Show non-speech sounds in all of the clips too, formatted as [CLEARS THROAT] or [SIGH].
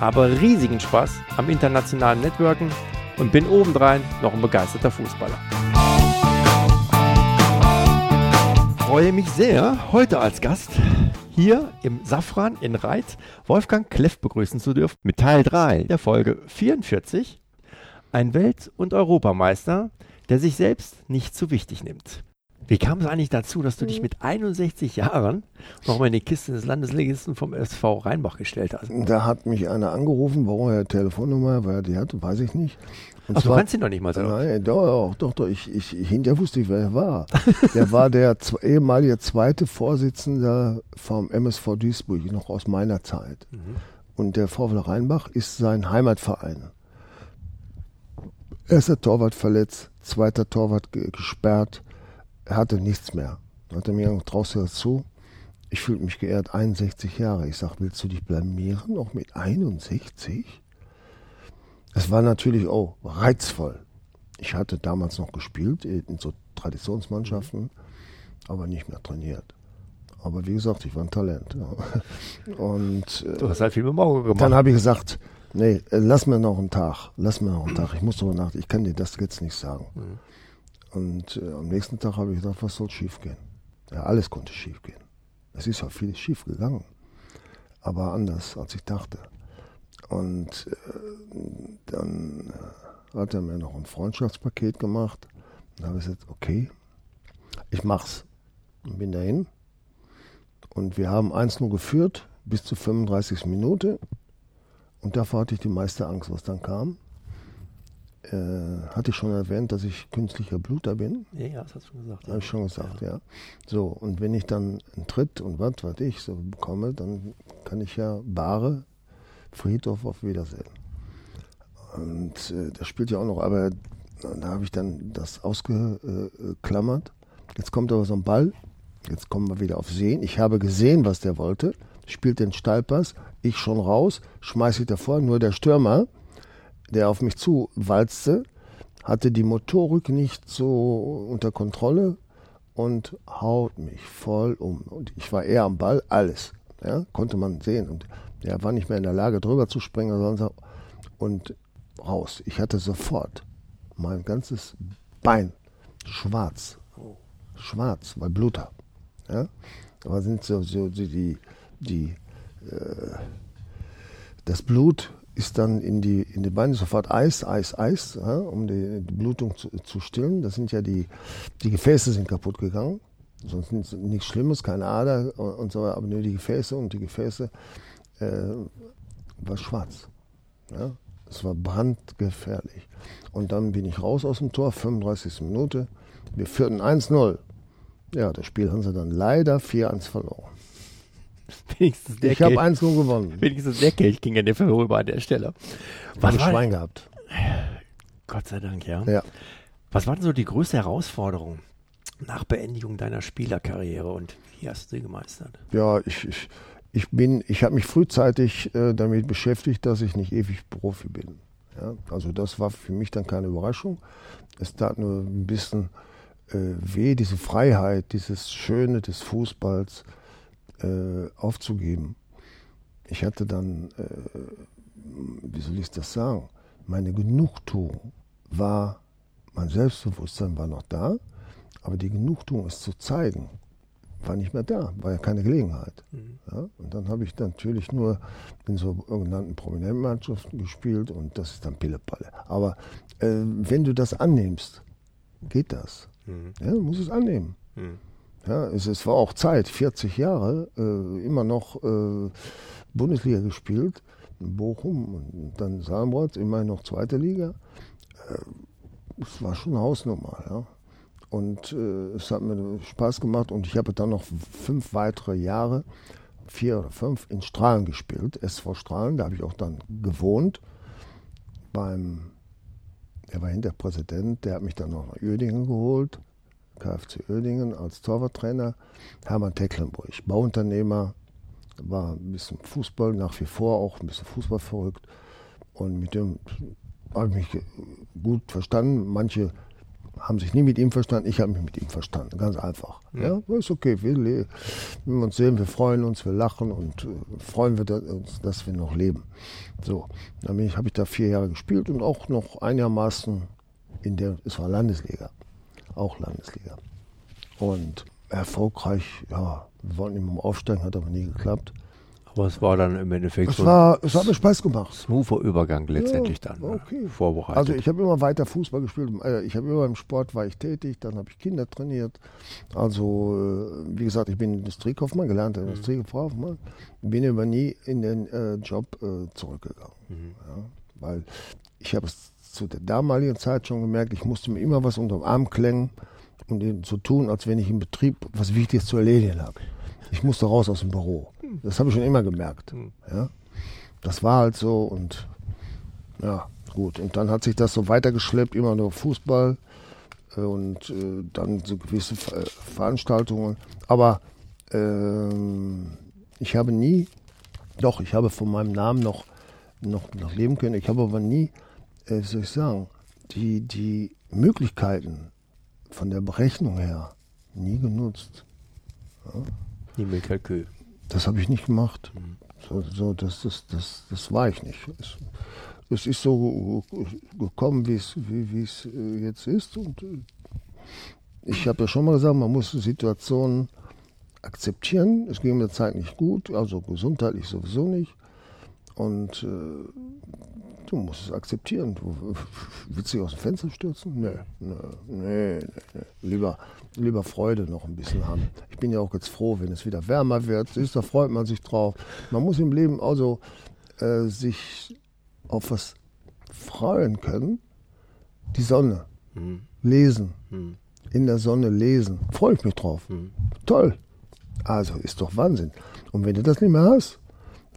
habe riesigen Spaß am internationalen Networken und bin obendrein noch ein begeisterter Fußballer. Freue mich sehr, heute als Gast hier im Safran in Reit Wolfgang Kleff begrüßen zu dürfen mit Teil 3 der Folge 44. Ein Welt- und Europameister, der sich selbst nicht zu wichtig nimmt. Wie kam es eigentlich dazu, dass du dich mit 61 Jahren nochmal in die Kiste des Landesligisten vom SV Rheinbach gestellt hast? Da hat mich einer angerufen, warum er Telefonnummer, weil er die hatte, weiß ich nicht. Und Ach, zwar, du kannst ihn doch nicht mal sagen. Nein, doch, doch, doch. Ich, ich, hinterher wusste ich, wer er war. der war der ehemalige zweite Vorsitzende vom MSV Duisburg, noch aus meiner Zeit. Mhm. Und der VfL Rheinbach ist sein Heimatverein. Erster Torwart verletzt, zweiter Torwart gesperrt, er hatte nichts mehr. Dann hat er mir gesagt, traust du das zu? Ich fühlte mich geehrt, 61 Jahre. Ich sage, willst du dich blamieren, auch mit 61? Es war natürlich auch reizvoll. Ich hatte damals noch gespielt in so Traditionsmannschaften, aber nicht mehr trainiert. Aber wie gesagt, ich war ein Talent. [LAUGHS] Und du hast halt viel mit Auge gemacht. Dann habe ich gesagt, nee, lass mir noch einen Tag, lass mir noch einen Tag. Ich muss darüber nachdenken. Ich kann dir das jetzt nicht sagen. Mhm. Und äh, am nächsten Tag habe ich gedacht, was soll schief gehen? Ja, alles konnte schief gehen. Es ist ja vieles schief gegangen, aber anders, als ich dachte. Und äh, dann äh, hat er mir noch ein Freundschaftspaket gemacht. Da habe ich gesagt, okay, ich mach's. Und bin dahin. Und wir haben 1-0 geführt bis zur 35. Minute. Und davor hatte ich die meiste Angst, was dann kam äh, hatte ich schon erwähnt, dass ich künstlicher Bluter bin. Ja, ja, das hast du schon gesagt. Habe ich schon gesagt, ja. ja. So, und wenn ich dann einen Tritt und was weiß ich so bekomme, dann kann ich ja Bare, Friedhof auf Wiedersehen. Und äh, das spielt ja auch noch, aber da habe ich dann das ausgeklammert. Jetzt kommt aber so ein Ball, jetzt kommen wir wieder auf Sehen. Ich habe gesehen, was der wollte, spielt den Steilpass, ich schon raus, schmeiße ich davor, nur der Stürmer, der auf mich zu walzte, hatte die Motorik nicht so unter Kontrolle und haut mich voll um. Und ich war eher am Ball, alles. Ja, konnte man sehen. Und der war nicht mehr in der Lage, drüber zu springen sonst und raus. Ich hatte sofort mein ganzes Bein schwarz. Schwarz, weil Blut habe. Ja? Aber sind so, so die, die, äh, das Blut ist dann in die, in die Beine sofort Eis, Eis, Eis, ja, um die, die Blutung zu, zu, stillen. Das sind ja die, die Gefäße sind kaputt gegangen. Sonst nichts Schlimmes, keine Ader und so, aber nur die Gefäße und die Gefäße äh, war schwarz. Ja. Es war brandgefährlich. Und dann bin ich raus aus dem Tor, 35. Minute. Wir führten 1-0. Ja, das Spiel haben sie dann leider 4-1 verloren. [LAUGHS] Wenigstens der ich habe eins nur gewonnen. Wenigstens der Kelch ging an der vorüber an der Stelle. Was war Schwein gehabt. Gott sei Dank, ja. ja. Was war denn so die größte Herausforderung nach Beendigung deiner Spielerkarriere und wie hast du sie gemeistert? Ja, ich, ich, ich bin, ich habe mich frühzeitig äh, damit beschäftigt, dass ich nicht ewig Profi bin. Ja, also das war für mich dann keine Überraschung. Es tat nur ein bisschen äh, weh, diese Freiheit, dieses Schöne des Fußballs äh, aufzugeben. Ich hatte dann, äh, wie soll ich das sagen, meine Genugtuung war, mein Selbstbewusstsein war noch da, aber die Genugtuung, es zu zeigen, war nicht mehr da, war ja keine Gelegenheit. Mhm. Ja? Und dann habe ich natürlich nur in so sogenannten prominenten Mannschaften gespielt und das ist dann Pillepalle. Aber äh, wenn du das annimmst, geht das. Mhm. Ja, du musst es annehmen. Mhm. Ja, es, es war auch Zeit, 40 Jahre, äh, immer noch äh, Bundesliga gespielt, Bochum und dann Salmrad, immerhin noch zweite Liga. Äh, es war schon Hausnummer, ja. Und äh, es hat mir Spaß gemacht und ich habe dann noch fünf weitere Jahre, vier oder fünf, in Strahlen gespielt, SV Strahlen, da habe ich auch dann gewohnt. beim, der war hinter Präsident, der hat mich dann noch nach Uerdingen geholt, KFC Uerdingen als Torwarttrainer. Hermann Tecklenburg, Bauunternehmer, war ein bisschen Fußball, nach wie vor auch ein bisschen Fußball verrückt. Und mit dem habe ich mich gut verstanden. Manche haben sich nie mit ihm verstanden, ich habe mich mit ihm verstanden, ganz einfach. Ja, ja ist okay, wir, wenn wir uns sehen, wir freuen uns, wir lachen und äh, freuen wir uns, dass wir noch leben. So, dann habe ich da vier Jahre gespielt und auch noch einigermaßen in der, es war Landesliga, auch Landesliga. Und erfolgreich, ja, wir wollten immer aufsteigen, hat aber nie geklappt. Aber es war dann im Endeffekt es so war, es hat mir Spaß gemacht. Smoother Übergang letztendlich ja, dann. Ne? Okay. Vorbereitet. Also ich habe immer weiter Fußball gespielt. Äh, ich habe immer im Sport war ich tätig. Dann habe ich Kinder trainiert. Also äh, wie gesagt, ich bin Industriekaufmann, gelernter mhm. Industriekaufmann. Bin aber nie in den äh, Job äh, zurückgegangen. Mhm. Ja, weil ich habe es zu der damaligen Zeit schon gemerkt, ich musste mir immer was unter dem Arm klängen und um so tun, als wenn ich im Betrieb was Wichtiges zu erledigen habe. Ich musste raus aus dem Büro. Das habe ich schon immer gemerkt. Hm. Ja? Das war halt so und ja, gut. Und dann hat sich das so weitergeschleppt, immer nur Fußball äh, und äh, dann so gewisse Ver Veranstaltungen. Aber ähm, ich habe nie, doch, ich habe von meinem Namen noch, noch, noch leben können. Ich habe aber nie, äh, soll ich sagen, die, die Möglichkeiten von der Berechnung her nie genutzt. Ja? Nie mit Kalkül. Das habe ich nicht gemacht. Mhm. So, so, das, das, das, das war ich nicht. Es, es ist so gekommen, wie es, wie, es äh, jetzt ist. Und äh, ich habe ja schon mal gesagt, man muss Situationen akzeptieren. Es ging mir Zeit nicht gut, also gesundheitlich sowieso nicht. Und äh, du musst es akzeptieren. Du willst dich aus dem Fenster stürzen? Nee, nee, nee, nee. Lieber, lieber Freude noch ein bisschen haben. Ich bin ja auch jetzt froh, wenn es wieder wärmer wird. Siehst, da freut man sich drauf. Man muss im Leben also äh, sich auf was freuen können. Die Sonne. Mhm. Lesen. Mhm. In der Sonne lesen. Freue ich mich drauf. Mhm. Toll. Also ist doch Wahnsinn. Und wenn du das nicht mehr hast,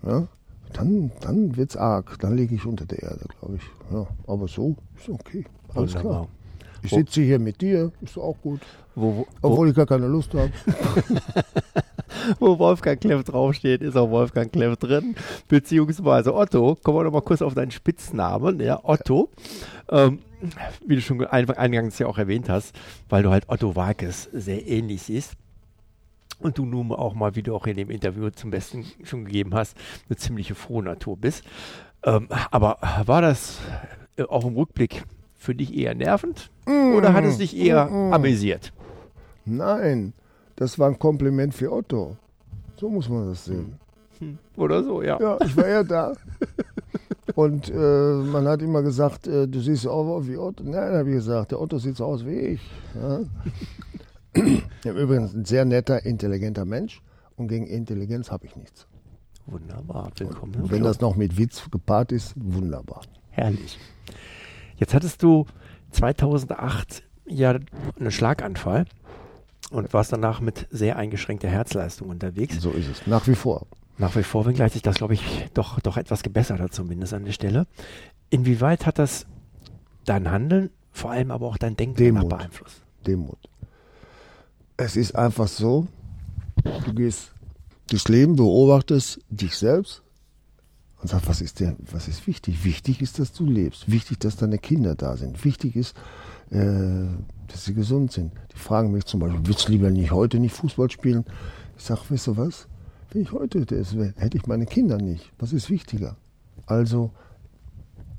ja, dann, dann wird es arg. Dann liege ich unter der Erde, glaube ich. Ja, aber so ist okay. Alles Wunderbar. klar. Ich sitze hier mit dir, ist auch gut. Wo, wo, Obwohl ich gar keine Lust habe. [LAUGHS] wo Wolfgang Kleff draufsteht, ist auch Wolfgang Kleff drin. Beziehungsweise Otto. Kommen wir noch mal kurz auf deinen Spitznamen, ja, Otto. Ähm, wie du schon eingangs ja auch erwähnt hast, weil du halt Otto Walkes sehr ähnlich siehst und du nun auch mal, wie du auch in dem Interview zum Besten schon gegeben hast, eine ziemliche frohe Natur bist. Ähm, aber war das äh, auch im Rückblick für dich eher nervend mm, oder hat es dich eher mm, mm. amüsiert? Nein, das war ein Kompliment für Otto. So muss man das sehen. Hm. Oder so, ja. Ja, ich war eher da. Und äh, man hat immer gesagt, äh, du siehst auch wie Otto. Nein, habe ich gesagt, der Otto sieht so aus wie ich. Ja? [CLEARS THROAT] Übrigens ein sehr netter, intelligenter Mensch und gegen Intelligenz habe ich nichts. Wunderbar, willkommen. Und wenn das noch mit Witz gepaart ist, wunderbar. Herrlich. Jetzt hattest du 2008 ja einen Schlaganfall und warst danach mit sehr eingeschränkter Herzleistung unterwegs. So ist es, nach wie vor. Nach wie vor, wenngleich sich das, glaube ich, doch, doch etwas gebessert hat, zumindest an der Stelle. Inwieweit hat das dein Handeln, vor allem aber auch dein Denken Demut. beeinflusst? Demut. Es ist einfach so, du gehst durchs Leben, beobachtest dich selbst und sagst, was ist, der, was ist wichtig? Wichtig ist, dass du lebst. Wichtig, dass deine Kinder da sind. Wichtig ist, äh, dass sie gesund sind. Die fragen mich zum Beispiel, willst du lieber nicht heute nicht Fußball spielen? Ich sage, weißt du was? Wenn ich heute das wäre, hätte ich meine Kinder nicht. Was ist wichtiger? Also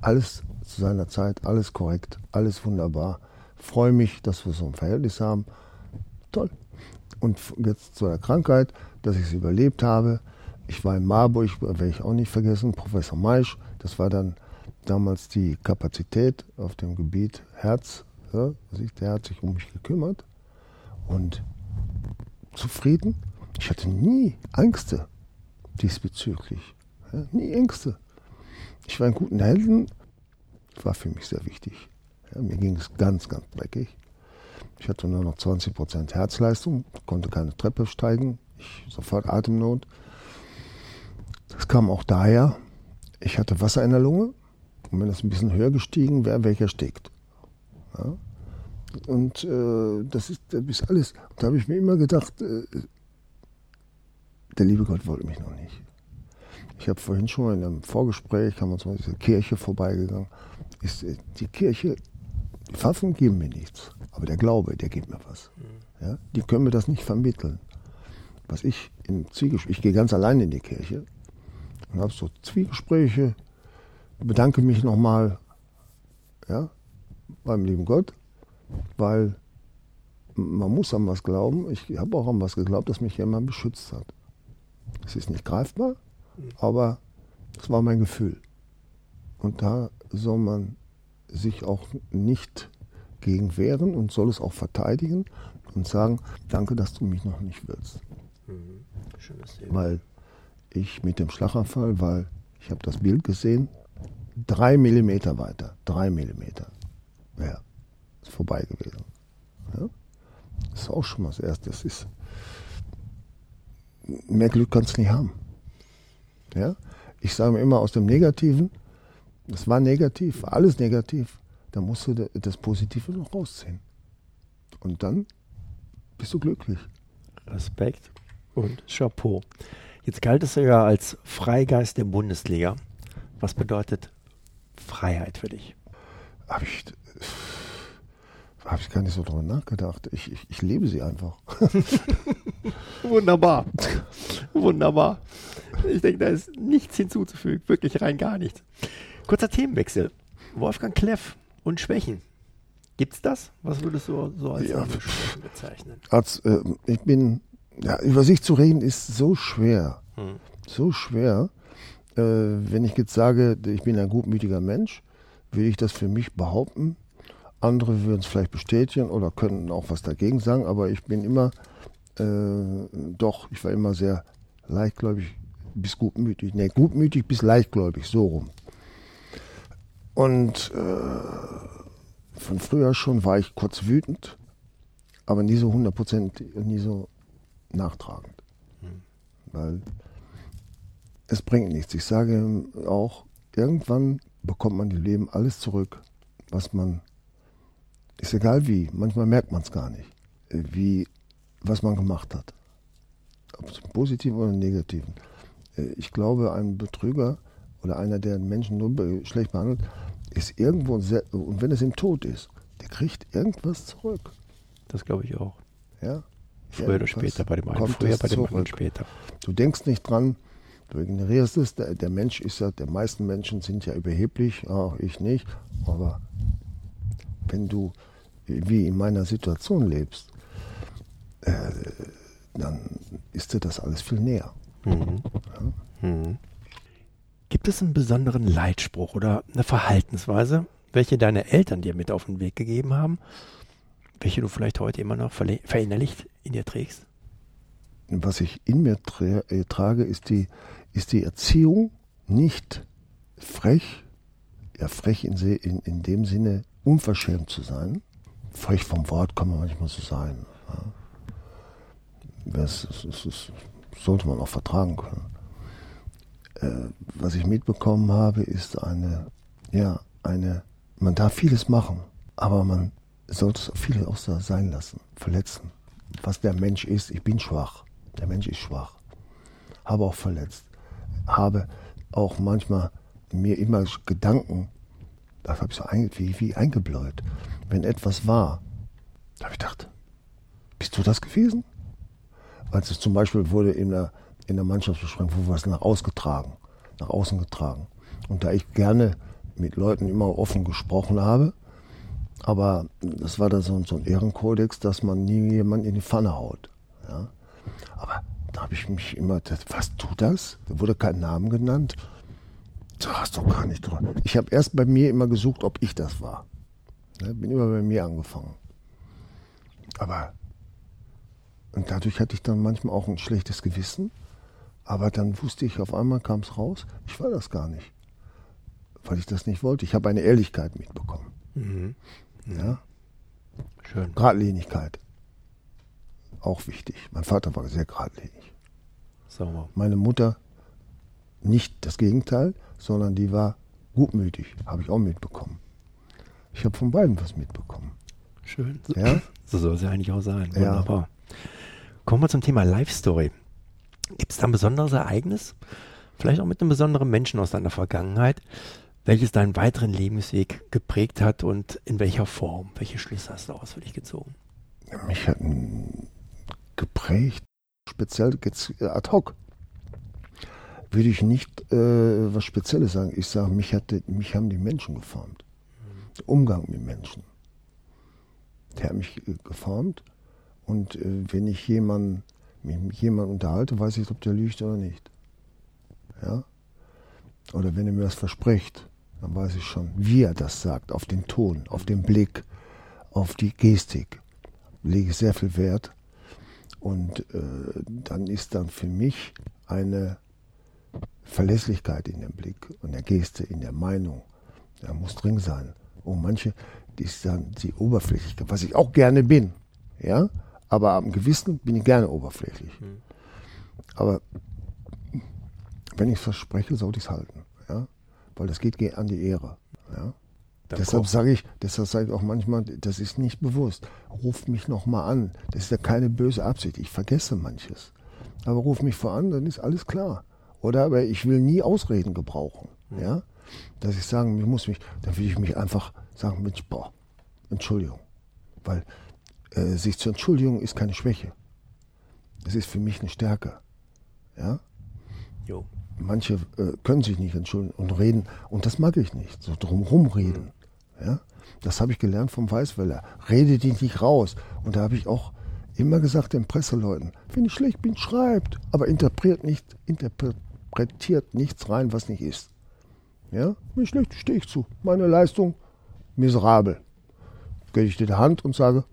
alles zu seiner Zeit, alles korrekt, alles wunderbar. Freue mich, dass wir so ein Verhältnis haben toll. Und jetzt zu der Krankheit, dass ich es überlebt habe. Ich war in Marburg, werde ich auch nicht vergessen, Professor Maisch. Das war dann damals die Kapazität auf dem Gebiet Herz. Ja, der hat sich um mich gekümmert. Und zufrieden. Ich hatte nie Ängste diesbezüglich. Ja, nie Ängste. Ich war in guten Händen. War für mich sehr wichtig. Ja, mir ging es ganz, ganz dreckig. Ich hatte nur noch 20 Prozent Herzleistung, konnte keine Treppe steigen, ich sofort Atemnot. Das kam auch daher, ich hatte Wasser in der Lunge Und wenn das ein bisschen höher gestiegen wäre, wäre ich erstickt. Ja? Und äh, das, ist, das ist alles. Da habe ich mir immer gedacht, äh, der liebe Gott wollte mich noch nicht. Ich habe vorhin schon mal in einem Vorgespräch, haben wir uns mal diese Kirche vorbeigegangen. Ist, äh, die Kirche, die Waffen geben mir nichts, aber der Glaube, der gibt mir was. Ja? Die können mir das nicht vermitteln. Was ich im Zwiegespräch, ich gehe ganz allein in die Kirche und habe so Zwiegespräche, bedanke mich nochmal ja, beim lieben Gott, weil man muss an was glauben. Ich habe auch an was geglaubt, das mich jemand beschützt hat. Es ist nicht greifbar, aber es war mein Gefühl. Und da soll man sich auch nicht gegen wehren und soll es auch verteidigen und sagen, danke, dass du mich noch nicht willst. Mhm. Schönes Weil ich mit dem Schlaganfall, weil ich habe das Bild gesehen, drei Millimeter weiter, drei Millimeter, ja, ist vorbei gewesen. Ja? Das ist auch schon mal das Erste. Das ist, mehr Glück kannst du nicht haben. Ja? Ich sage mir immer aus dem Negativen, das war negativ, alles negativ, da musst du das Positive noch rausziehen. Und dann bist du glücklich. Respekt und Chapeau. Jetzt galtest du ja als Freigeist der Bundesliga. Was bedeutet Freiheit für dich? Habe ich, hab ich gar nicht so drüber nachgedacht. Ich, ich, ich lebe sie einfach. [LAUGHS] Wunderbar. Wunderbar. Ich denke, da ist nichts hinzuzufügen. Wirklich rein gar nichts. Kurzer Themenwechsel. Wolfgang Kleff und Schwächen. Gibt es das? Was würdest du so als ja, Schwächen bezeichnen? Als, äh, ich bin, ja, über sich zu reden ist so schwer. Hm. So schwer. Äh, wenn ich jetzt sage, ich bin ein gutmütiger Mensch, will ich das für mich behaupten. Andere würden es vielleicht bestätigen oder könnten auch was dagegen sagen, aber ich bin immer, äh, doch, ich war immer sehr leichtgläubig bis gutmütig. Ne, gutmütig bis leichtgläubig, so rum. Und äh, von früher schon war ich kurz wütend, aber nie so 100%, nie so nachtragend. Hm. Weil es bringt nichts. Ich sage auch, irgendwann bekommt man im Leben alles zurück, was man, ist egal wie, manchmal merkt man es gar nicht, wie, was man gemacht hat. Ob es positiv oder negativ. Äh, ich glaube, ein Betrüger oder einer, der Menschen nur schlecht behandelt, ist irgendwo, und wenn es im Tod ist, der kriegt irgendwas zurück. Das glaube ich auch. Ja. Früher oder später, bei dem einen früher, bei dem anderen später. Du denkst nicht dran, du ignorierst es, der, der, Mensch ist ja, der meisten Menschen sind ja überheblich, auch ich nicht, aber wenn du wie in meiner Situation lebst, äh, dann ist dir das alles viel näher. Mhm. Ja? Mhm. Gibt es einen besonderen Leitspruch oder eine Verhaltensweise, welche deine Eltern dir mit auf den Weg gegeben haben, welche du vielleicht heute immer noch verinnerlicht in dir trägst? Was ich in mir tra äh, trage, ist die, ist die Erziehung nicht frech, ja frech in, in, in dem Sinne unverschämt zu sein. Frech vom Wort kann man manchmal so sein. Ja. Das, das, das, sollte man auch vertragen können. Äh, was ich mitbekommen habe, ist eine, ja, eine, man darf vieles machen, aber man sollte es vieles auch sein lassen, verletzen. Was der Mensch ist, ich bin schwach. Der Mensch ist schwach. Habe auch verletzt. Habe auch manchmal mir immer Gedanken, das habe ich so ein, wie, wie eingebläut. Wenn etwas war, da habe ich gedacht, bist du das gewesen? Als es zum Beispiel wurde in der, in der Mannschaftsbesprechung, wir es nach ausgetragen, nach außen getragen. Und da ich gerne mit Leuten immer offen gesprochen habe, aber das war da so, so ein Ehrenkodex, dass man nie jemanden in die Pfanne haut. Ja? Aber da habe ich mich immer, was du das? Da wurde kein Name genannt. Da hast du gar nicht drüber. Ich habe erst bei mir immer gesucht, ob ich das war. Ja, bin immer bei mir angefangen. Aber und dadurch hatte ich dann manchmal auch ein schlechtes Gewissen. Aber dann wusste ich, auf einmal kam es raus, ich war das gar nicht. Weil ich das nicht wollte. Ich habe eine Ehrlichkeit mitbekommen. Mhm. Ja. Schön. Gradlinigkeit. Auch wichtig. Mein Vater war sehr geradlinig. Sauber. Meine Mutter nicht das Gegenteil, sondern die war gutmütig, habe ich auch mitbekommen. Ich habe von beiden was mitbekommen. Schön. Ja? So soll es ja eigentlich auch sein. Ja. Wunderbar. Kommen wir zum Thema Life Story. Gibt es da ein besonderes Ereignis, vielleicht auch mit einem besonderen Menschen aus deiner Vergangenheit, welches deinen weiteren Lebensweg geprägt hat und in welcher Form? Welche Schlüsse hast du daraus für dich gezogen? Mich hat geprägt, speziell jetzt äh, ad hoc. Würde ich nicht äh, was Spezielles sagen. Ich sage, mich, hatte, mich haben die Menschen geformt. Der Umgang mit Menschen. Der hat mich äh, geformt. Und äh, wenn ich jemanden, mich mit jemandem unterhalte, weiß ich, ob der lügt oder nicht. Ja? Oder wenn er mir was verspricht, dann weiß ich schon, wie er das sagt, auf den Ton, auf den Blick, auf die Gestik. Lege ich sehr viel Wert. Und äh, dann ist dann für mich eine Verlässlichkeit in dem Blick, in der Geste, in der Meinung. Da muss drin sein. Und manche, die ist dann die Oberflächlichkeit, was ich auch gerne bin. Ja, aber am Gewissen bin ich gerne oberflächlich. Aber wenn ich es verspreche, sollte ich es halten. Ja, weil das geht ge- an die Ehre. Ja. Dann Deshalb sage ich, deshalb sage ich auch manchmal, das ist nicht bewusst. Ruf mich nochmal an. Das ist ja keine böse Absicht. Ich vergesse manches. Aber ruf mich vor an, dann ist alles klar. Oder aber ich will nie Ausreden gebrauchen. Ja? Dass ich sagen, ich muss mich, dann will ich mich einfach sagen, Mensch, boah, Entschuldigung. Weil äh, sich zu entschuldigen ist keine Schwäche. Es ist für mich eine Stärke. Ja? Jo. Manche äh, können sich nicht entschuldigen und reden. Und das mag ich nicht. So drumherum reden. Ja? Das habe ich gelernt vom Weißweller. Rede dich nicht raus. Und da habe ich auch immer gesagt den Presseleuten, wenn ich schlecht bin, schreibt. Aber interpretiert, nicht, interpretiert nichts rein, was nicht ist. Ja? Wenn ich schlecht stehe ich zu. Meine Leistung miserabel. Gebe ich dir die Hand und sage,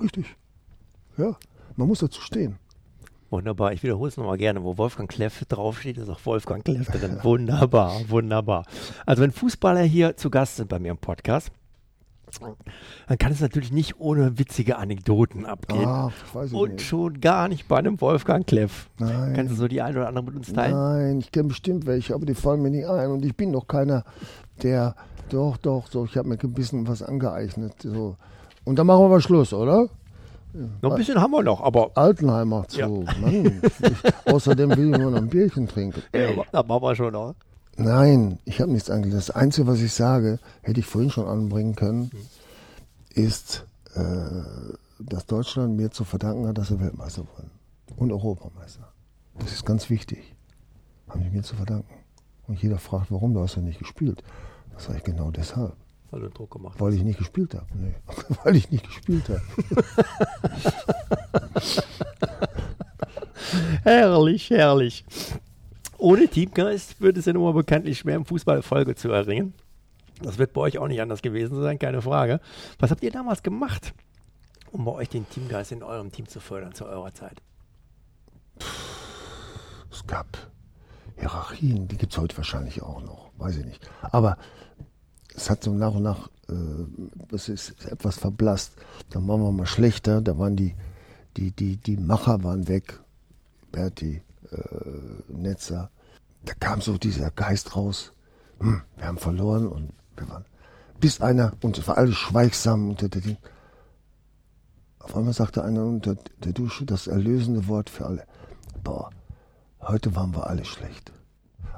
richtig. Ja, man muss dazu stehen. Wunderbar, ich wiederhole es nochmal gerne, wo Wolfgang Kleff draufsteht, ist auch Wolfgang Kleff drin. Wunderbar, [LAUGHS] wunderbar. Also wenn Fußballer hier zu Gast sind bei mir im Podcast, dann kann es natürlich nicht ohne witzige Anekdoten abgehen. Ah, weiß ich Und nicht. schon gar nicht bei einem Wolfgang Kleff. Nein. Kannst du so die eine oder andere mit uns teilen? Nein, ich kenne bestimmt welche, aber die fallen mir nicht ein. Und ich bin doch keiner, der. Doch, doch, doch, ich habe mir ein bisschen was angeeignet. So. Und dann machen wir mal Schluss, oder? Noch ein bisschen haben wir noch, aber Altenheimer zu. Ja. Mann, ich, außerdem will ich nur noch ein Bierchen trinken. ja, da machen wir schon noch. Nein, ich habe nichts angelegt. Das Einzige, was ich sage, hätte ich vorhin schon anbringen können, ist, äh, dass Deutschland mir zu verdanken hat, dass sie Weltmeister wurden. Und Europameister. Das ist ganz wichtig. Haben die mir zu verdanken. Und jeder fragt, warum, du hast ja nicht gespielt. Das sage ich genau deshalb. Weil du Druck gemacht Weil ich nicht gespielt habe. Nee, [LAUGHS] weil ich nicht gespielt habe. [LAUGHS] Herrlich, herrlich. Ohne Teamgeist wird es ja nun mal bekanntlich schwer, im Fußball Erfolge zu erringen. Das wird bei euch auch nicht anders gewesen sein, keine Frage. Was habt ihr damals gemacht, um bei euch den Teamgeist in eurem Team zu fördern zu eurer Zeit? Es gab Hierarchien, die gibt es heute wahrscheinlich auch noch, weiß ich nicht. Aber es hat so nach und nach, äh, ist etwas verblasst. Dann waren wir mal schlechter, da waren die, die, die, die Macher waren weg, Berti, äh, Netzer. Da kam so dieser Geist raus, hm, wir haben verloren und wir waren, bis einer, und es war alles schweigsam unter der Ding. Auf einmal sagte einer unter der Dusche das erlösende Wort für alle. Boah, heute waren wir alle schlecht.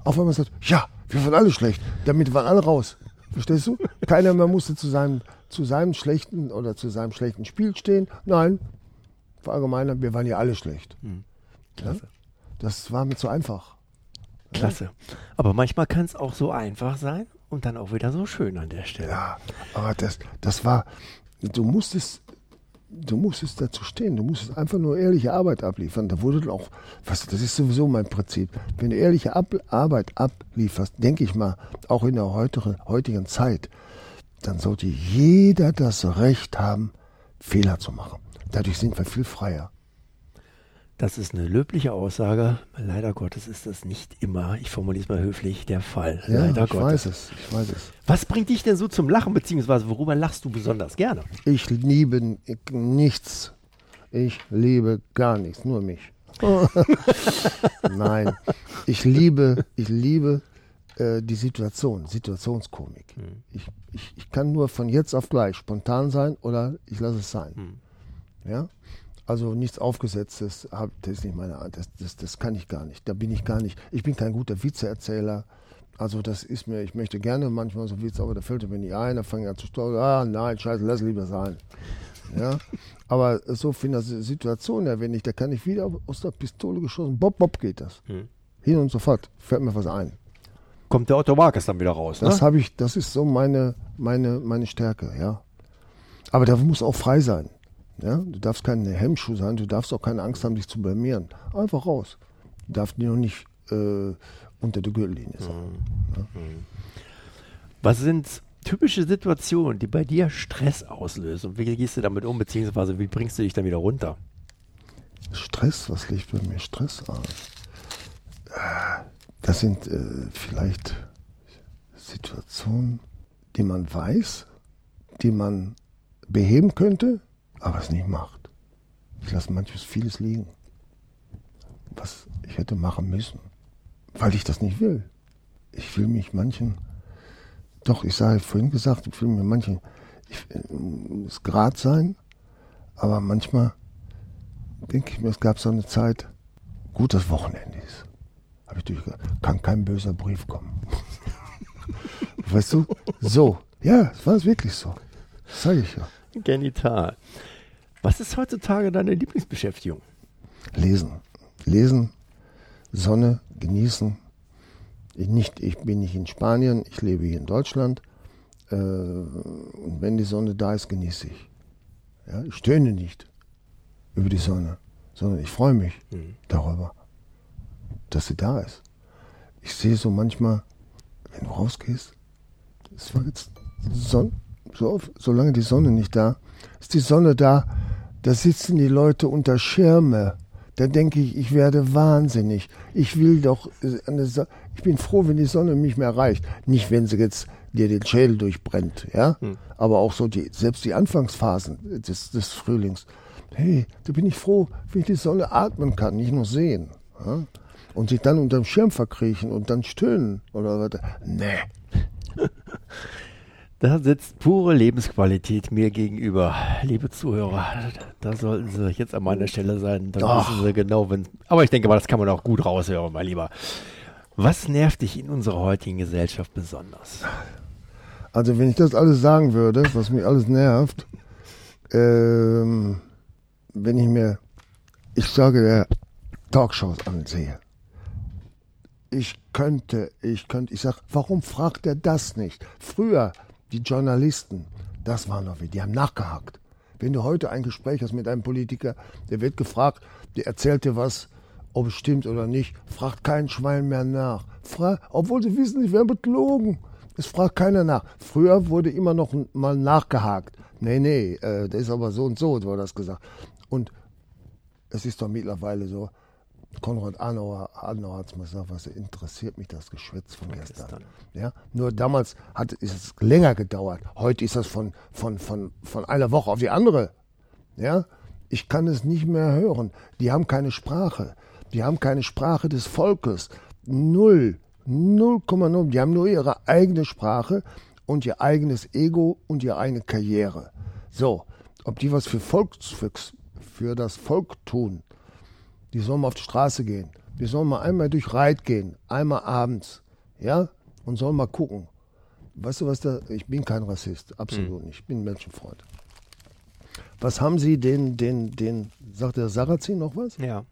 Auf einmal sagt, ja, wir waren alle schlecht. Damit waren alle raus. Verstehst du? [LAUGHS] Keiner mehr musste zu seinem, zu seinem schlechten oder zu seinem schlechten Spiel stehen. Nein, verallgemeinern, wir waren ja alle schlecht. Klasse. Das war mir zu einfach. Klasse. Aber manchmal kann es auch so einfach sein und dann auch wieder so schön an der Stelle. Ja, aber das, das war, du musstest, du musstest dazu stehen, du musstest einfach nur ehrliche Arbeit abliefern. Da wurde auch, was, das ist sowieso mein Prinzip. Wenn du ehrliche Ab Arbeit ablieferst, denke ich mal, auch in der heutigen, heutigen Zeit, dann sollte jeder das Recht haben, Fehler zu machen. Dadurch sind wir viel freier. Das ist eine löbliche Aussage. Leider Gottes ist das nicht immer, ich formuliere es mal höflich, der Fall. Ja, Leider ich Gottes. weiß es, ich weiß es. Was bringt dich denn so zum Lachen, beziehungsweise worüber lachst du besonders gerne? Ich liebe nichts. Ich liebe gar nichts, nur mich. [LAUGHS] Nein, ich liebe, ich liebe äh, die Situation, Situationskomik. Ich, ich, ich kann nur von jetzt auf gleich spontan sein oder ich lasse es sein. Ja? Also nichts Aufgesetztes, das ist nicht meine Art, das, das, das kann ich gar nicht. Da bin ich gar nicht. Ich bin kein guter Witzeerzähler. Also das ist mir, ich möchte gerne manchmal so Witze, aber da fällt mir nicht ein, da fange ich an zu stolpern. Ah, nein, scheiße, lass lieber sein. Ja? Aber so von der Situation her, wenn ich, da kann ich wieder aus der Pistole geschossen, bob, bob geht das. Hin und sofort, fällt mir was ein. Kommt der Otto Markes dann wieder raus, ne? Das habe ich, das ist so meine, meine, meine Stärke, ja. Aber da muss auch frei sein. Ja? Du darfst keine Hemmschuh sein, du darfst auch keine Angst haben, dich zu blamieren. Einfach raus. Du darfst nur nicht äh, unter der Gürtellinie sein. Was sind typische Situationen, die bei dir Stress auslösen? Und wie gehst du damit um, beziehungsweise wie bringst du dich dann wieder runter? Stress, was liegt bei mir Stress an? Das sind äh, vielleicht Situationen, die man weiß, die man beheben könnte, aber es nicht macht. Ich lasse manches vieles liegen, was ich hätte machen müssen, weil ich das nicht will. Ich will mich manchen, doch, ich sage vorhin gesagt, ich will mir manchen, ich, äh, muss grad sein, aber manchmal denke ich mir, es gab so eine Zeit, gut, das Wochenende ist. Habe ich durchgehört, kann kein böser Brief kommen. [LAUGHS] weißt du? So. Ja, es war wirklich so. Das sage ich ja. Genital. Was ist heutzutage deine Lieblingsbeschäftigung? Lesen. Lesen, Sonne, genießen. Ich, nicht, ich bin nicht in Spanien, ich lebe hier in Deutschland. Äh, und wenn die Sonne da ist, genieße ich. Ja, ich stöhne nicht über die Sonne, sondern ich freue mich darüber, dass sie da ist. Ich sehe so manchmal, wenn du rausgehst, es war jetzt Sonne, so, solange die Sonne nicht da, ist die Sonne da, da sitzen die Leute unter Schirme. Da denke ich, ich werde wahnsinnig. Ich will doch, äh, ich bin froh, wenn die Sonne mich mehr erreicht. Nicht, wenn sie jetzt dir den Schädel durchbrennt, ja. Aber auch so die, selbst die Anfangsphasen des, des Frühlings. Hey, da bin ich froh, wenn ich die Sonne atmen kann, nicht nur sehen. Ja? Und sich dann unterm Schirm verkriechen und dann stöhnen oder was. Nee. [LAUGHS] Da sitzt pure Lebensqualität mir gegenüber. Liebe Zuhörer, da sollten Sie jetzt an meiner Stelle sein. Dann Ach. wissen Sie genau, wenn. Aber ich denke mal, das kann man auch gut raushören, mein Lieber. Was nervt dich in unserer heutigen Gesellschaft besonders? Also wenn ich das alles sagen würde, was mich alles nervt, ähm, wenn ich mir, ich sage, der Talkshows ansehe. Ich könnte, ich könnte, ich sag, warum fragt er das nicht? Früher, die Journalisten, das waren noch wie, die haben nachgehakt. Wenn du heute ein Gespräch hast mit einem Politiker, der wird gefragt, der erzählt dir was, ob es stimmt oder nicht, fragt kein Schwein mehr nach. Fra obwohl sie wissen, sie werden betrogen. Es fragt keiner nach. Früher wurde immer noch mal nachgehakt. Nee, nee, äh, das ist aber so und so, wurde das gesagt. Und es ist doch mittlerweile so, Konrad Adenauer, Adenauer hat es mal gesagt, was interessiert mich das Geschwätz von gestern. gestern. Ja? Nur damals hat ist es länger gedauert. Heute ist das von, von, von, von einer Woche auf die andere. Ja? Ich kann es nicht mehr hören. Die haben keine Sprache. Die haben keine Sprache des Volkes. Null. 0,0. Die haben nur ihre eigene Sprache und ihr eigenes Ego und ihre eigene Karriere. So, ob die was für, Volks, für, für das Volk tun, die sollen mal auf die Straße gehen. Die sollen mal einmal durch Reit gehen, einmal abends, ja, und sollen mal gucken. Weißt du, was da, ich bin kein Rassist, absolut nicht, ich bin ein Menschenfreund. Was haben Sie den, den, den, sagt der Sarrazin noch was? Ja.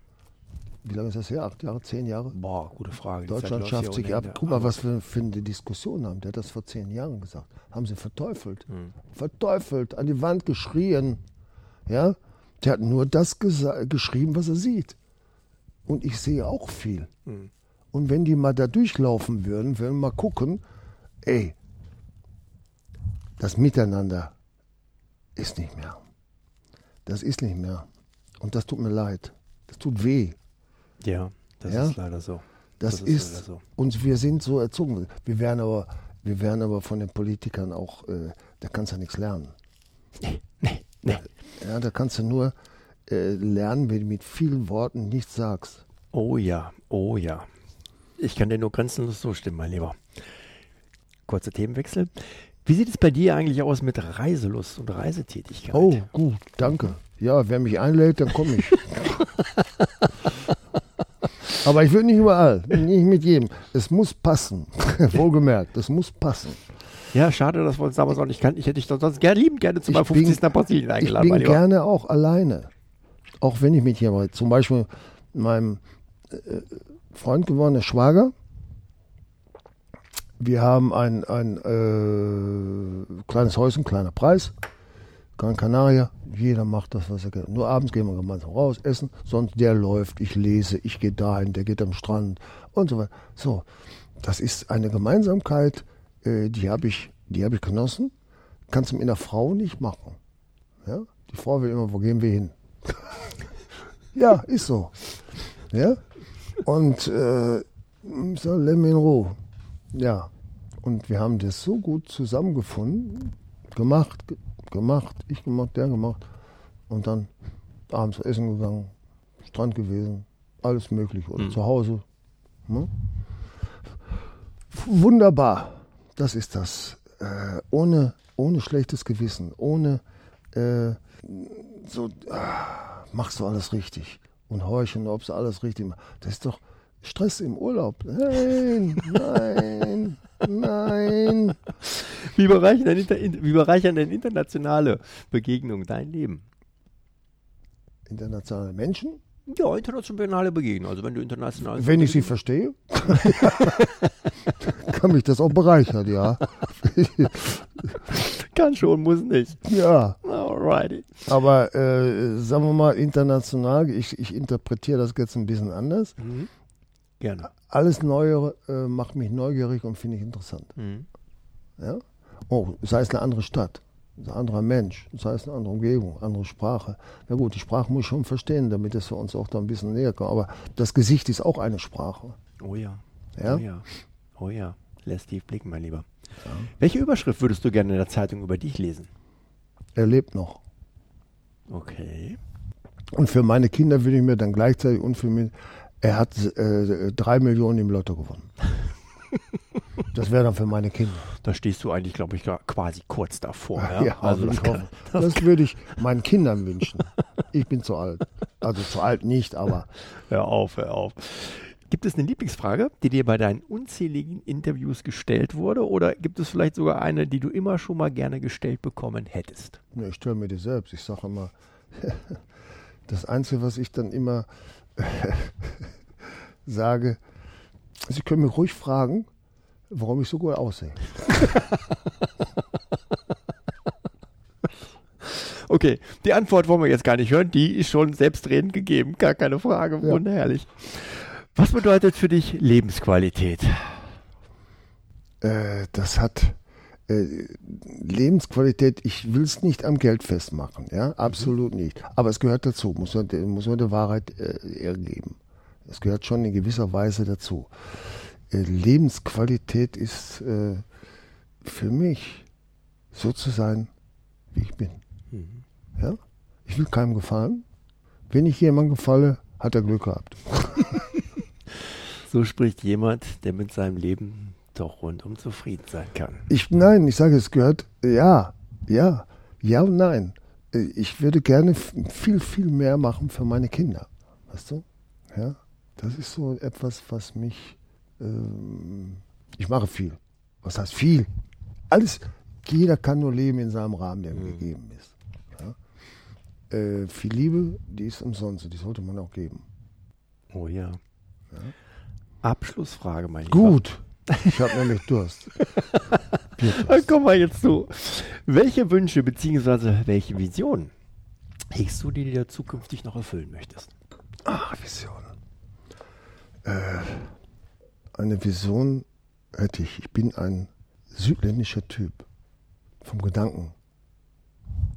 Wie lange ist das her? Acht Jahre, zehn Jahre? Boah, gute Frage. Deutschland schafft sich ab. Guck mal, was wir für eine Diskussion haben. Der hat das vor zehn Jahren gesagt. Haben sie verteufelt. Hm. Verteufelt, an die Wand geschrien. Ja? Der hat nur das geschrieben, was er sieht. Und ich sehe auch viel. Hm. Und wenn die mal da durchlaufen würden, würden mal gucken, ey, das Miteinander ist nicht mehr. Das ist nicht mehr. Und das tut mir leid. Das tut weh. Ja, das Ja? ist leider so. Das, Das ist ist, leider so. und wir sind so erzogen. Wir werden aber, wir werden aber von den Politikern auch, äh, da kannst du nichts lernen. Nee, nee. Ja, da kannst du nur äh, lernen, wenn du mit vielen Worten nichts sagst. Oh ja, oh ja. Ich kann dir nur grenzenlos zustimmen, mein Lieber. kurzer Themenwechsel. Wie sieht es bei dir eigentlich aus mit Reiselust und Reisetätigkeit? Oh, gut, danke. Ja, wer mich einlädt, dann komme ich. [LAUGHS] Aber ich will nicht überall, nicht mit jedem. Es muss passen. [LAUGHS] Wohlgemerkt, es muss passen. Ja, schade, dass wir uns damals auch nicht kannten. Ich hätte dich doch sonst gerne lieben gerne zu meinem 50. bin, nach Brasilien eingeladen. Ich bin gerne auch alleine. Auch wenn ich mit jemandem, zum Beispiel meinem äh, Freund gewordenen Schwager, wir haben ein, ein äh, kleines Häuschen, kleiner Preis, Gran Canaria. Jeder macht das, was er kann. Nur abends gehen wir gemeinsam raus, essen. Sonst der läuft, ich lese, ich gehe dahin, der geht am Strand und so weiter. So, das ist eine Gemeinsamkeit, äh, die habe ich, habe ich genossen. Kannst du mit einer Frau nicht machen. Ja? Die Frau will immer, wo gehen wir hin? Ja, ist so. Ja? Und äh, so, lass mich in Ruhe. Ja. Und wir haben das so gut zusammengefunden, gemacht, gemacht, ich gemacht, der gemacht. Und dann abends essen gegangen, Strand gewesen, alles mögliche. Oder mhm. zu Hause. Ne? Wunderbar das ist das. Äh, ohne, ohne schlechtes Gewissen, ohne äh, so, äh, machst du alles richtig und horchen, ob du alles richtig machst. Das ist doch Stress im Urlaub. Nein, nein, nein. Wie bereichern, denn, wie bereichern denn internationale Begegnungen dein Leben? Internationale Menschen? Ja, internationale Begegnungen. Also wenn du international. Wenn ich sie verstehe, [LAUGHS] kann mich das auch bereichern, ja. [LAUGHS] kann schon, muss nicht. Ja. Alrighty. Aber äh, sagen wir mal international, ich, ich interpretiere das jetzt ein bisschen anders. Mhm. Gerne. Alles Neue äh, macht mich neugierig und finde ich interessant. Mhm. Ja? Oh, sei es eine andere Stadt ein anderer Mensch, das heißt eine andere Umgebung, andere Sprache. Na gut, die Sprache muss ich schon verstehen, damit es für uns auch da ein bisschen näher kommt. Aber das Gesicht ist auch eine Sprache. Oh ja. Ja? Oh ja. Oh ja. Lässt tief blicken, mein Lieber. Ja. Welche Überschrift würdest du gerne in der Zeitung über dich lesen? Er lebt noch. Okay. Und für meine Kinder würde ich mir dann gleichzeitig und für mich, er hat äh, drei Millionen im Lotto gewonnen. [LAUGHS] Das wäre dann für meine Kinder. Da stehst du eigentlich, glaube ich, quasi kurz davor. Ja, ja also das, kann, das, das würde ich meinen Kindern wünschen. Ich bin zu alt. Also zu alt nicht, aber. Hör auf, hör auf. Gibt es eine Lieblingsfrage, die dir bei deinen unzähligen Interviews gestellt wurde? Oder gibt es vielleicht sogar eine, die du immer schon mal gerne gestellt bekommen hättest? Ja, ich stelle mir die selbst. Ich sage immer, [LAUGHS] das Einzige, was ich dann immer [LAUGHS] sage, Sie können mich ruhig fragen, warum ich so gut aussehe. [LAUGHS] okay, die Antwort wollen wir jetzt gar nicht hören. Die ist schon selbstredend gegeben. Gar keine Frage. Ja. Was bedeutet für dich Lebensqualität? Äh, das hat äh, Lebensqualität, ich will es nicht am Geld festmachen, ja, absolut mhm. nicht. Aber es gehört dazu, muss man, muss man der Wahrheit äh, ergeben. Es gehört schon in gewisser Weise dazu. Äh, Lebensqualität ist äh, für mich so zu sein, wie ich bin. Mhm. Ja? Ich will keinem gefallen. Wenn ich jemandem gefalle, hat er Glück gehabt. [LAUGHS] so spricht jemand, der mit seinem Leben doch rundum zufrieden sein kann. Ich, nein, ich sage, es gehört, ja, ja, ja und nein. Ich würde gerne viel, viel mehr machen für meine Kinder. Weißt du? Ja, das ist so etwas, was mich ähm, ich mache viel. Was heißt viel? Alles, jeder kann nur leben in seinem Rahmen, der mhm. gegeben ist. Ja? Äh, viel Liebe, die ist umsonst, die sollte man auch geben. Oh ja. ja? Abschlussfrage, mein Lieber. Gut. Ich habe nämlich Durst. [LAUGHS] Dann kommen wir jetzt zu. Welche Wünsche bzw. welche Visionen hegst du, die du dir zukünftig noch erfüllen möchtest? Ach, Visionen. Äh, eine Vision hätte ich. Ich bin ein südländischer Typ vom Gedanken.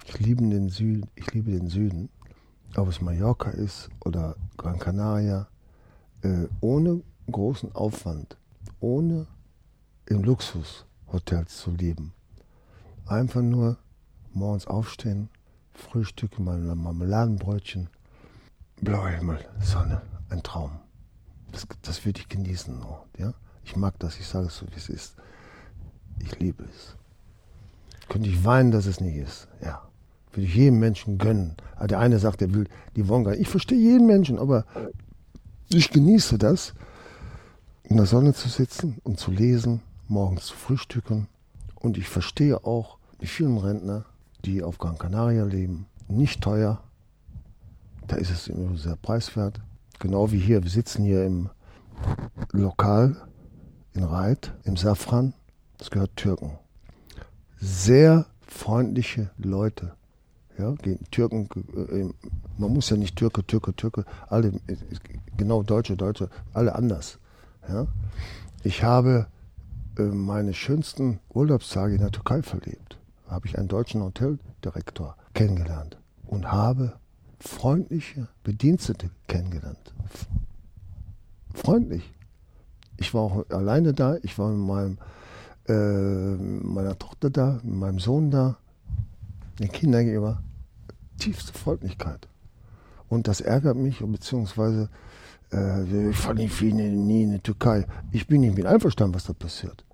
Ich liebe den Süden, ich liebe den Süden, ob es Mallorca ist oder Gran Canaria, äh, ohne großen Aufwand, ohne im Luxushotels zu leben. Einfach nur morgens aufstehen, Frühstück, mal ein Marmeladenbrötchen, blauer Himmel, Sonne, ein Traum. Das, das würde ich genießen. Ja? Ich mag das, ich sage es so, wie es ist. Ich liebe es. Könnte ich weinen, dass es nicht ist. Ja. Würde ich jedem Menschen gönnen. Aber der eine sagt, er will die Wonga. Ich verstehe jeden Menschen, aber ich genieße das, in der Sonne zu sitzen und zu lesen, morgens zu frühstücken. Und ich verstehe auch die vielen Rentner, die auf Gran Canaria leben. Nicht teuer. Da ist es immer sehr preiswert. Genau wie hier. Wir sitzen hier im Lokal in Reit, im Safran. Das gehört Türken. Sehr freundliche Leute. Ja, Türken, äh, man muss ja nicht Türke, Türke, Türke, alle, genau Deutsche, Deutsche, alle anders. Ja. Ich habe äh, meine schönsten Urlaubstage in der Türkei verlebt. Habe ich einen deutschen Hoteldirektor kennengelernt und habe freundliche Bedienstete kennengelernt. Freundlich. Ich war auch alleine da, ich war mit meinem, äh, meiner Tochter da, mit meinem Sohn da, den Kindern gegenüber. Tiefste Freundlichkeit. Und das ärgert mich, beziehungsweise äh, ich fahre nicht viel nie in die Türkei. Ich bin nicht mit einverstanden, was da passiert.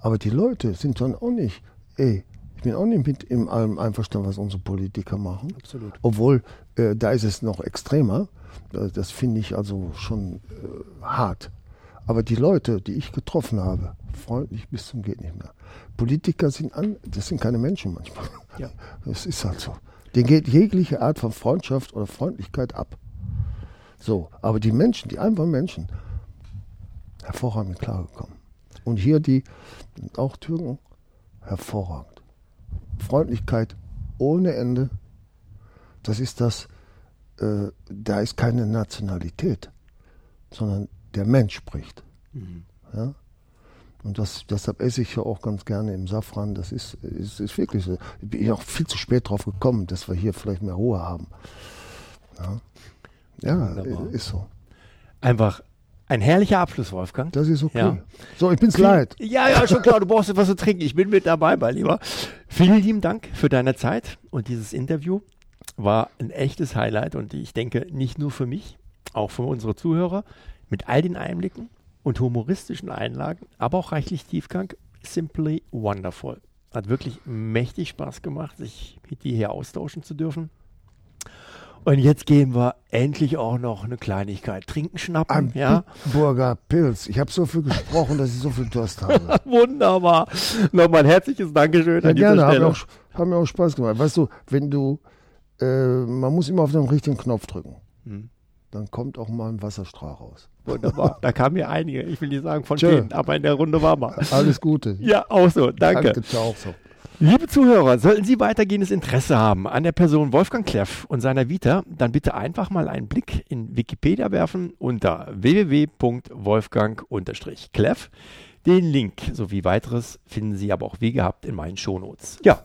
Aber die Leute sind dann auch nicht, ey, ich bin auch nicht mit in allem einverstanden, was unsere Politiker machen. Absolut. Obwohl, äh, da ist es noch extremer. Das finde ich also schon äh, hart. Aber die Leute, die ich getroffen habe, freundlich bis zum geht nicht mehr. Politiker sind an, das sind keine Menschen manchmal. Ja. [LAUGHS] Das ist halt so. Denen geht jegliche Art von Freundschaft oder Freundlichkeit ab. So, aber die Menschen, die einfachen Menschen, hervorragend klargekommen. Und hier die, auch Türken, hervorragend. Freundlichkeit ohne Ende. Das ist das, äh, da ist keine Nationalität, sondern der Mensch spricht. Mhm. Ja? Und das, deshalb esse ich ja auch ganz gerne im Safran. Das ist, ist, ist wirklich so. Ich bin auch viel zu spät drauf gekommen, dass wir hier vielleicht mehr Ruhe haben. Ja. Ja, Wunderbar. ist so. Einfach ein herrlicher Abschluss, Wolfgang. Das ist okay. Ja. So, ich bin's leid. Ja, ja, schon klar, du brauchst etwas zu trinken. Ich bin mit dabei, mein Lieber. Vielen lieben Dank für deine Zeit und dieses Interview war ein echtes Highlight und ich denke nicht nur für mich, auch für unsere Zuhörer mit all den Einblicken und humoristischen Einlagen, aber auch reichlich Tiefgang. Simply wonderful. Hat wirklich mächtig Spaß gemacht, sich mit dir hier austauschen zu dürfen. Und jetzt gehen wir endlich auch noch eine Kleinigkeit trinken, schnappen. Ein ja? Burger Pilz. Ich habe so viel gesprochen, dass ich so viel Durst habe. [LAUGHS] Wunderbar. Nochmal ein herzliches Dankeschön ja, an gerne, Stelle. Hat mir, auch, hat mir auch Spaß gemacht. Weißt du, wenn du, äh, man muss immer auf den richtigen Knopf drücken. Hm. Dann kommt auch mal ein Wasserstrahl raus. Wunderbar. Da kamen ja einige. Ich will nicht sagen von denen, aber in der Runde war mal. Alles Gute. Ja, auch so. Danke. Danke, ciao. So. Liebe Zuhörer, sollten Sie weitergehendes Interesse haben an der Person Wolfgang Kleff und seiner Vita, dann bitte einfach mal einen Blick in Wikipedia werfen unter www.wolfgang-kleff. Den Link sowie weiteres finden Sie aber auch wie gehabt in meinen Shownotes. Ja,